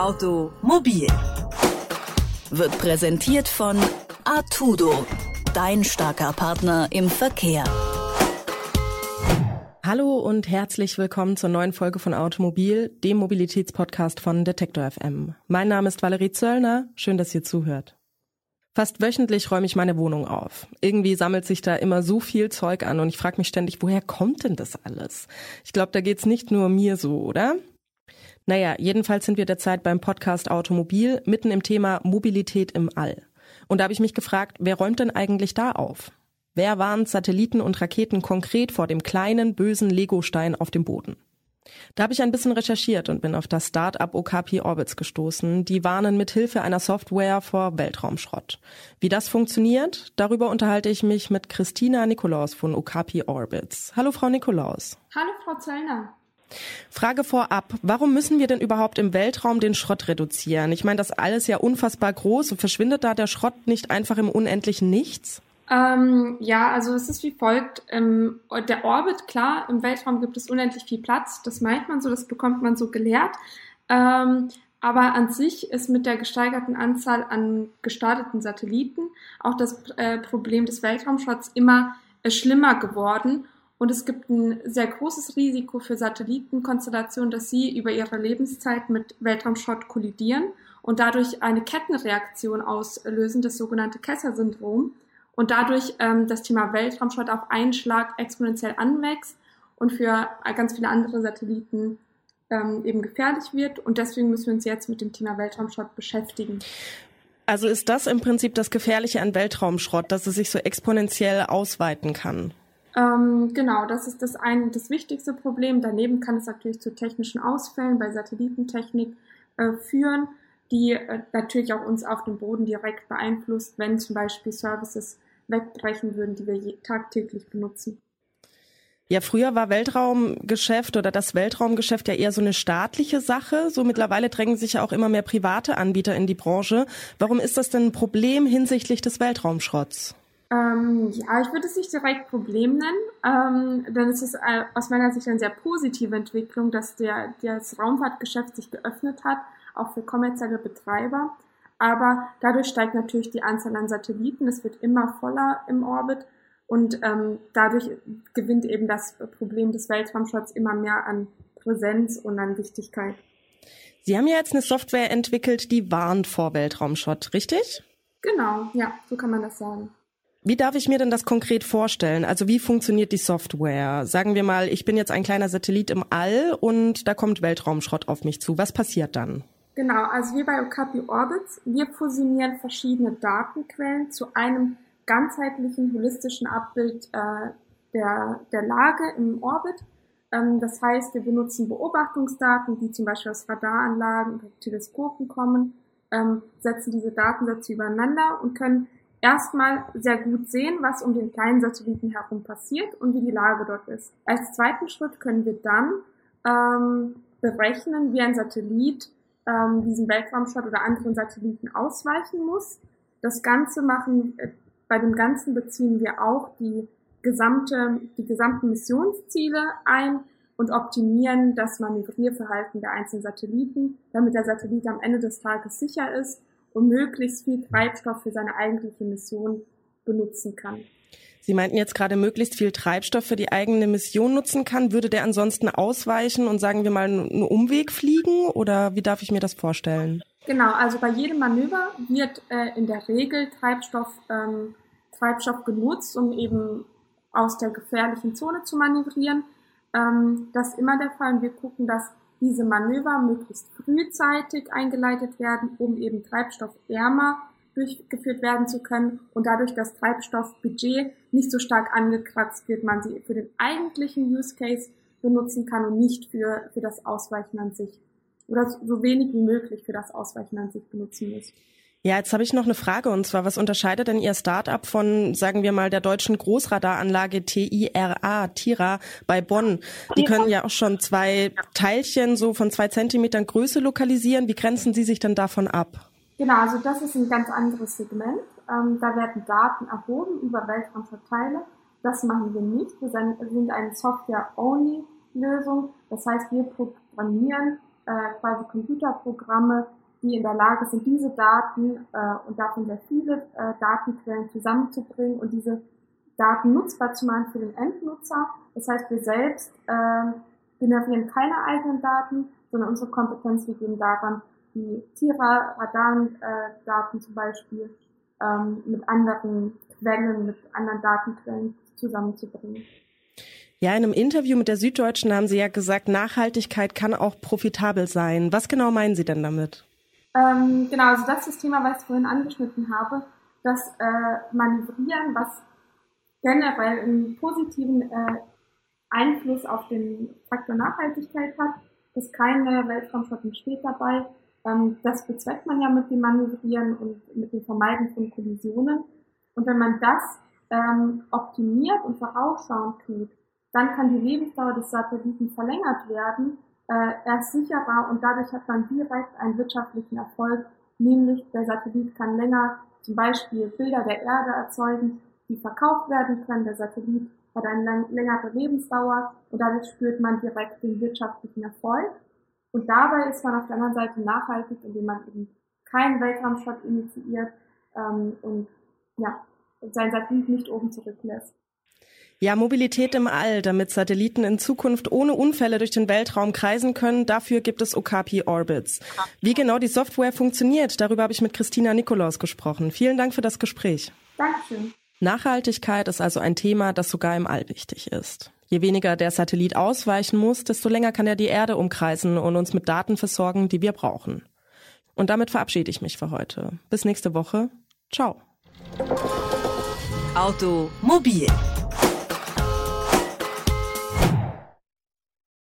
Automobil wird präsentiert von Artudo, dein starker Partner im Verkehr. Hallo und herzlich willkommen zur neuen Folge von Automobil, dem Mobilitätspodcast von Detektor FM. Mein Name ist Valerie Zöllner. Schön, dass ihr zuhört. Fast wöchentlich räume ich meine Wohnung auf. Irgendwie sammelt sich da immer so viel Zeug an und ich frage mich ständig, woher kommt denn das alles? Ich glaube, da geht's nicht nur mir so, oder? Naja, jedenfalls sind wir derzeit beim Podcast Automobil mitten im Thema Mobilität im All. Und da habe ich mich gefragt, wer räumt denn eigentlich da auf? Wer warnt Satelliten und Raketen konkret vor dem kleinen, bösen Legostein auf dem Boden? Da habe ich ein bisschen recherchiert und bin auf das Start-up Okapi Orbits gestoßen. Die warnen mit Hilfe einer Software vor Weltraumschrott. Wie das funktioniert, darüber unterhalte ich mich mit Christina Nikolaus von Okapi Orbits. Hallo Frau Nikolaus. Hallo Frau Zöllner. Frage vorab, warum müssen wir denn überhaupt im Weltraum den Schrott reduzieren? Ich meine, das alles ja unfassbar groß. Verschwindet da der Schrott nicht einfach im unendlichen Nichts? Ähm, ja, also es ist wie folgt. Ähm, der Orbit, klar, im Weltraum gibt es unendlich viel Platz. Das meint man so, das bekommt man so gelehrt. Ähm, aber an sich ist mit der gesteigerten Anzahl an gestarteten Satelliten auch das äh, Problem des Weltraumschrotts immer äh, schlimmer geworden. Und es gibt ein sehr großes Risiko für Satellitenkonstellationen, dass sie über ihre Lebenszeit mit Weltraumschrott kollidieren und dadurch eine Kettenreaktion auslösen, das sogenannte Kessler-Syndrom. Und dadurch ähm, das Thema Weltraumschrott auf einen Schlag exponentiell anwächst und für ganz viele andere Satelliten ähm, eben gefährlich wird. Und deswegen müssen wir uns jetzt mit dem Thema Weltraumschrott beschäftigen. Also ist das im Prinzip das Gefährliche an Weltraumschrott, dass es sich so exponentiell ausweiten kann? Ähm, genau, das ist das ein, das wichtigste Problem. Daneben kann es natürlich zu technischen Ausfällen bei Satellitentechnik äh, führen, die äh, natürlich auch uns auf dem Boden direkt beeinflusst, wenn zum Beispiel Services wegbrechen würden, die wir tagtäglich benutzen. Ja, früher war Weltraumgeschäft oder das Weltraumgeschäft ja eher so eine staatliche Sache. So mittlerweile drängen sich ja auch immer mehr private Anbieter in die Branche. Warum ist das denn ein Problem hinsichtlich des Weltraumschrotts? Ähm, ja, ich würde es nicht direkt Problem nennen, ähm, denn es ist äh, aus meiner Sicht eine sehr positive Entwicklung, dass der, das Raumfahrtgeschäft sich geöffnet hat, auch für kommerzielle Betreiber. Aber dadurch steigt natürlich die Anzahl an Satelliten, es wird immer voller im Orbit und ähm, dadurch gewinnt eben das Problem des Weltraumschrotts immer mehr an Präsenz und an Wichtigkeit. Sie haben ja jetzt eine Software entwickelt, die warnt vor Weltraumschrott, richtig? Genau, ja, so kann man das sagen. Wie darf ich mir denn das konkret vorstellen? Also wie funktioniert die Software? Sagen wir mal, ich bin jetzt ein kleiner Satellit im All und da kommt Weltraumschrott auf mich zu. Was passiert dann? Genau, also wie bei Okapi Orbits, wir fusionieren verschiedene Datenquellen zu einem ganzheitlichen, holistischen Abbild äh, der, der Lage im Orbit. Ähm, das heißt, wir benutzen Beobachtungsdaten, die zum Beispiel aus Radaranlagen oder Teleskopen kommen, ähm, setzen diese Datensätze übereinander und können erstmal sehr gut sehen, was um den kleinen Satelliten herum passiert und wie die Lage dort ist. Als zweiten Schritt können wir dann ähm, berechnen, wie ein Satellit ähm, diesen Weltraumschrott oder anderen Satelliten ausweichen muss. Das Ganze machen, äh, bei dem Ganzen beziehen wir auch die gesamte, die gesamten Missionsziele ein und optimieren das Manövrierverhalten der einzelnen Satelliten, damit der Satellit am Ende des Tages sicher ist und möglichst viel Treibstoff für seine eigentliche Mission benutzen kann. Sie meinten jetzt gerade möglichst viel Treibstoff für die eigene Mission nutzen kann. Würde der ansonsten ausweichen und sagen wir mal einen Umweg fliegen oder wie darf ich mir das vorstellen? Genau, also bei jedem Manöver wird äh, in der Regel Treibstoff, ähm, Treibstoff genutzt, um eben aus der gefährlichen Zone zu manövrieren. Ähm, das ist immer der Fall und wir gucken, dass diese Manöver möglichst frühzeitig eingeleitet werden, um eben treibstoffärmer durchgeführt werden zu können und dadurch das Treibstoffbudget nicht so stark angekratzt wird, man sie für den eigentlichen Use Case benutzen kann und nicht für, für das Ausweichen an sich oder so wenig wie möglich für das Ausweichen an sich benutzen muss. Ja, jetzt habe ich noch eine Frage und zwar, was unterscheidet denn Ihr Startup von, sagen wir mal, der deutschen Großradaranlage TIRA, TIRA bei Bonn? Die können ja auch schon zwei Teilchen so von zwei Zentimetern Größe lokalisieren. Wie grenzen Sie sich denn davon ab? Genau, also das ist ein ganz anderes Segment. Ähm, da werden Daten erhoben über Weltraumverteile. Das machen wir nicht. Wir sind eine Software-Only-Lösung. Das heißt, wir programmieren äh, quasi Computerprogramme, die in der Lage sind, diese Daten äh, und davon sehr viele äh, Datenquellen zusammenzubringen und diese Daten nutzbar zu machen für den Endnutzer. Das heißt, wir selbst äh, generieren keine eigenen Daten, sondern unsere Kompetenz liegt eben daran, die Tira, Radardaten äh, zum Beispiel ähm, mit anderen Quellen, mit anderen Datenquellen zusammenzubringen. Ja, in einem Interview mit der Süddeutschen haben Sie ja gesagt, Nachhaltigkeit kann auch profitabel sein. Was genau meinen Sie denn damit? Ähm, genau, also das ist das Thema, was ich vorhin angeschnitten habe, das äh, Manövrieren, was generell einen positiven äh, Einfluss auf den Faktor Nachhaltigkeit hat, dass keine Weltraumschrott entsteht dabei. Ähm, das bezweckt man ja mit dem Manövrieren und mit dem Vermeiden von Kollisionen. Und wenn man das ähm, optimiert und vorausschauend tut, dann kann die Lebensdauer des Satelliten verlängert werden. Äh, er ist sicherer und dadurch hat man direkt einen wirtschaftlichen Erfolg, nämlich der Satellit kann länger zum Beispiel Bilder der Erde erzeugen, die verkauft werden können. Der Satellit hat eine längere Lebensdauer und dadurch spürt man direkt den wirtschaftlichen Erfolg. Und dabei ist man auf der anderen Seite nachhaltig, indem man eben keinen Weltraumschrott initiiert ähm, und ja, sein Satellit nicht oben zurücklässt. Ja, Mobilität im All, damit Satelliten in Zukunft ohne Unfälle durch den Weltraum kreisen können. Dafür gibt es Okapi Orbits. Wie genau die Software funktioniert, darüber habe ich mit Christina Nikolaus gesprochen. Vielen Dank für das Gespräch. Dankeschön. Nachhaltigkeit ist also ein Thema, das sogar im All wichtig ist. Je weniger der Satellit ausweichen muss, desto länger kann er die Erde umkreisen und uns mit Daten versorgen, die wir brauchen. Und damit verabschiede ich mich für heute. Bis nächste Woche. Ciao. Automobil